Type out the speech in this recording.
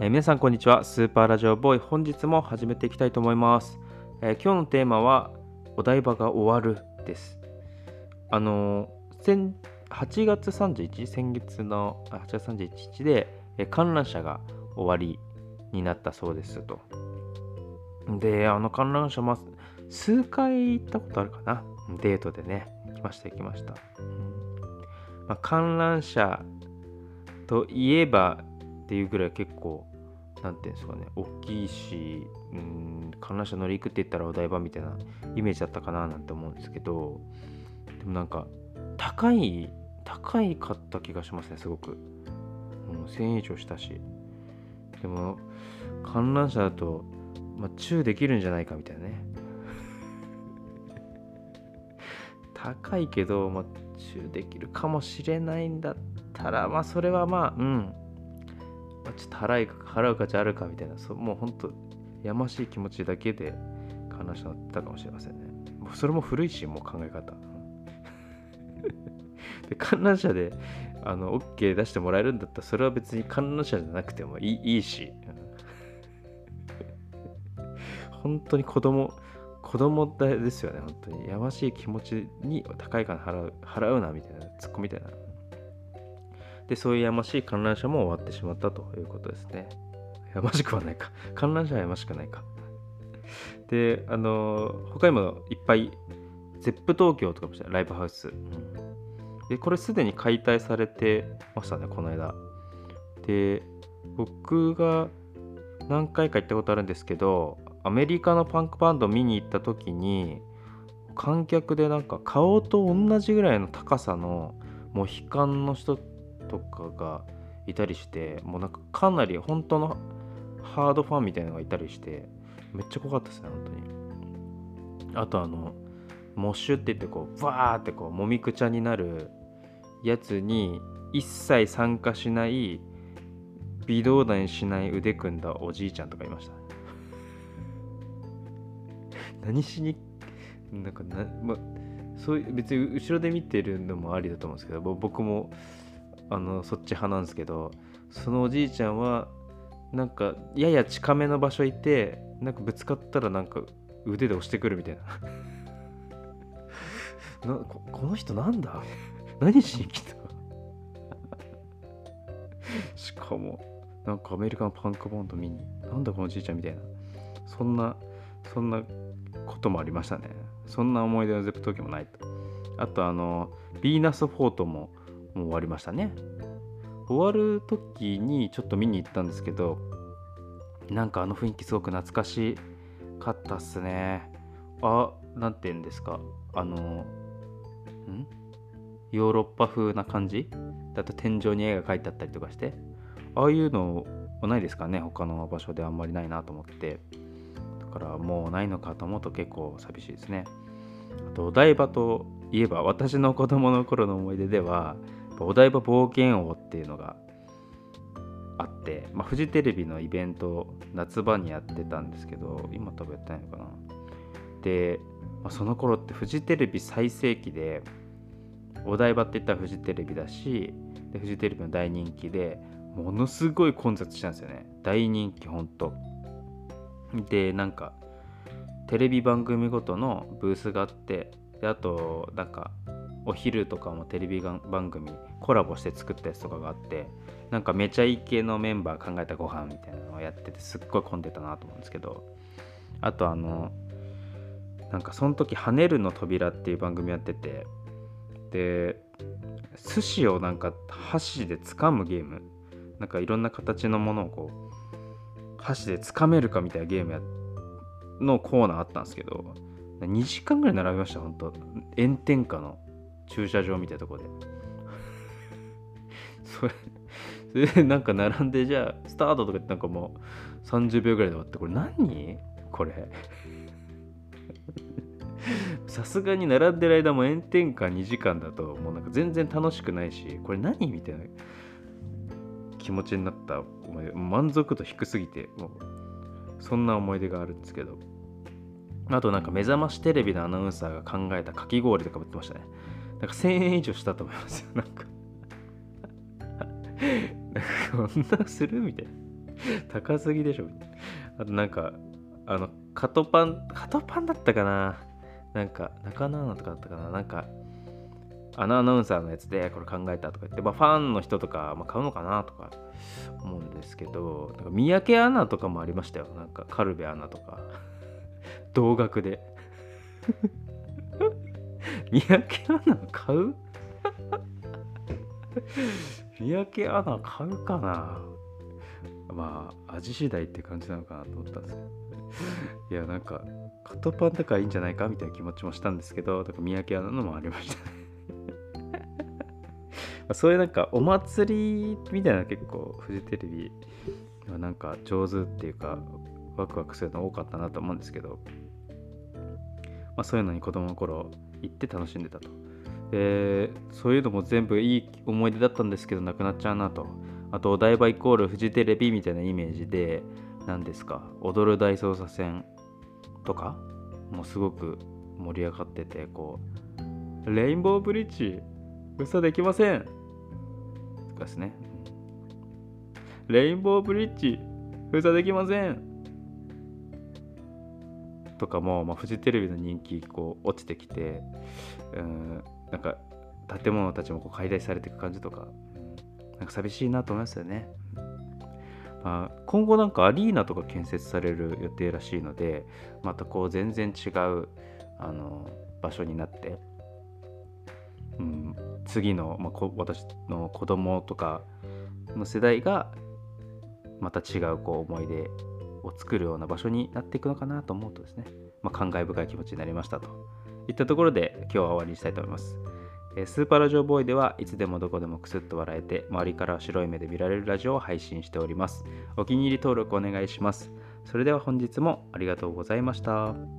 えー皆さんこんにちは。スーパーラジオボーイ。本日も始めていきたいと思います、えー今日のテーマはお台場が終わるです。あのー先8月31日先月のあ8月31日で、え観覧車が終わりになったそうですと。であの観覧車まあ数回行ったことあるかな。デートでね行きました行きました、うん。まあ、観覧車といえばっていうぐらい結構なんていうんですかね大きいしうん観覧車乗り行くって言ったらお台場みたいなイメージだったかななんて思うんですけどでもなんか高い高いかった気がしますねすごく、うん、1000円以上したし。でも観覧車だと、まあ、チューできるんじゃないかみたいなね。高いけど、まあ、チューできるかもしれないんだったらまあそれはまあうん。まあちょっと払い払う価値あるかみたいなそもうほんとやましい気持ちだけで観覧車乗ってたかもしれませんね。それも古いしもう考え方。で観覧車であの OK 出してもらえるんだったらそれは別に観覧車じゃなくてもいいいいし。本当に子供子供だですよね本当に。やましい気持ちに高い金払う払うなみたいなツッコみたいな。でそういうやましい観覧車も終わってしまったということですね。やましくはないか。観覧車はやましくないか。であの他にもいっぱい ZEP 東京とかもした。ライブハウス、うん。でこれすでに解体されてましたねこの間。で僕が何回か行ったことあるんですけどアメリカのパンクバンド見に行った時に観客でなんか顔と同じぐらいの高さのモヒカンの人とかがいたりしてもうなんかかなり本当のハードファンみたいなのがいたりしてめっちゃ怖かったですね本当に。あとあのモッシュって言ってこうバーってこうもみくちゃになるやつに一切参加しない微動だにしない腕組んだおじいちゃんとかいました 何しになんかな、ま、そういう別に後ろで見てるのもありだと思うんですけど僕もあのそっち派なんですけどそのおじいちゃんはなんかやや近めの場所いてなんかぶつかったらなんか腕で押してくるみたいな。なここの人なんだ？何しに来た？しかもなんかアメリカのパンクバンド見になんだこのおじいちゃんみたいな。そんなそんなこともありましたね。そんな思い出のゼップ東京もないと。あとあのヴィーナスフォートも終わりましたね。終わる時にちょっと見に行ったんですけどなんかあの雰囲気すごく懐かしかったっすね。あなんて言うんですか？あのん？ヨーロッパ風な感じ？だと天井に絵が描いてあったりとかして。ああいうのもないですかね？他の場所であんまりないなと思って。だからもうないのかと思うと結構寂しいですね。あとお台場といえば私の子供の頃の思い出ではぱお台場冒険王っていうのがあって、まあ、フジテレビのイベント夏場にやってたんですけど今多分やってないのかな。で、まあ、その頃ってフジテレビ最盛期でお台場って言ったらフジテレビだしでフジテレビの大人気でものすごい混雑したんですよね。大人気ほんと。でなんかテレビ番組ごとのブースがあってであとなんかお昼とかもテレビ番組コラボして作ったやつとかがあってなんかめちゃイケのメンバー考えたご飯みたいなのをやっててすっごい混んでたなと思うんですけどあとあのなんかその時「跳ねるの扉」っていう番組やっててで寿司をなんか箸で掴むゲームなんかいろんな形のものをこう箸で掴めるかみたいなゲームやのコーナーあったんですけど2時間ぐらい並びました本当。炎天下の。駐車場みたいなとこで。それ それでなんか並んでじゃあスタートとかってなんかもう30秒ぐらいで終わってこれ何？これ。さすがに並んでる間も炎天下2時間だともうなんか全然楽しくないしこれ何？みたいな気持ちになった思い出。満足度低すぎてもうそんな思い出があるんですけど。あとなんか目覚ましテレビのアナウンサーが考えたかき氷とか売ってましたね。なんか1000円以上したと思いますよ。なんか。なんかこんなするみたいな。高すぎでしょみたいな。あとなんかあのカトパンカトパンだったかな。なんか中野アナとかだったかな。なんかあのアナウンサーのやつでこれ考えたとか言って、まあ、ファンの人とか、まあ、買うのかなとか思うんですけどなんか三宅アナとかもありましたよ。なんかカルベアナとか。同額で。三宅アナ買う？三宅アナ買うかな？まあ味次第って感じなのかなと思ったんですけど。いやなんかカットパンだからいいんじゃないかみたいな気持ちもしたんですけど。だから三宅アナのもありましたね。そういうなんかお祭りみたいな結構フジテレビはなんか上手っていうかワクワクするの多かったなと思うんですけど、まあ、そういうのに子供の頃行って楽しんでたと。でそういうのも全部いい思い出だったんですけどなくなっちゃうなと。あとお台場イコールフジテレビみたいなイメージで何ですか踊る大捜査線とかもうすごく盛り上がっててこうレインボーブリッジ嘘できませんとかですねレインボーブリッジ封鎖できませんとかも、まあ、フジテレビの人気こう落ちてきてうんなんか建物たちもこう解体されていく感じとかなんか寂しいなと思いますよね。まあ、今後なんかアリーナとか建設される予定らしいのでまたこう全然違うあの場所になって、うん、次の、まあ、私の子供とかの世代がまた違うこう思い出を作るような場所になっていくのかなと思うとですね、まあ、感慨深い気持ちになりましたといったところで今日は終わりにしたいと思います。スーパーラジオボーイではいつでもどこでもクスッと笑えて周りから白い目で見られるラジオを配信しております。お気に入り登録お願いします。それでは本日もありがとうございました。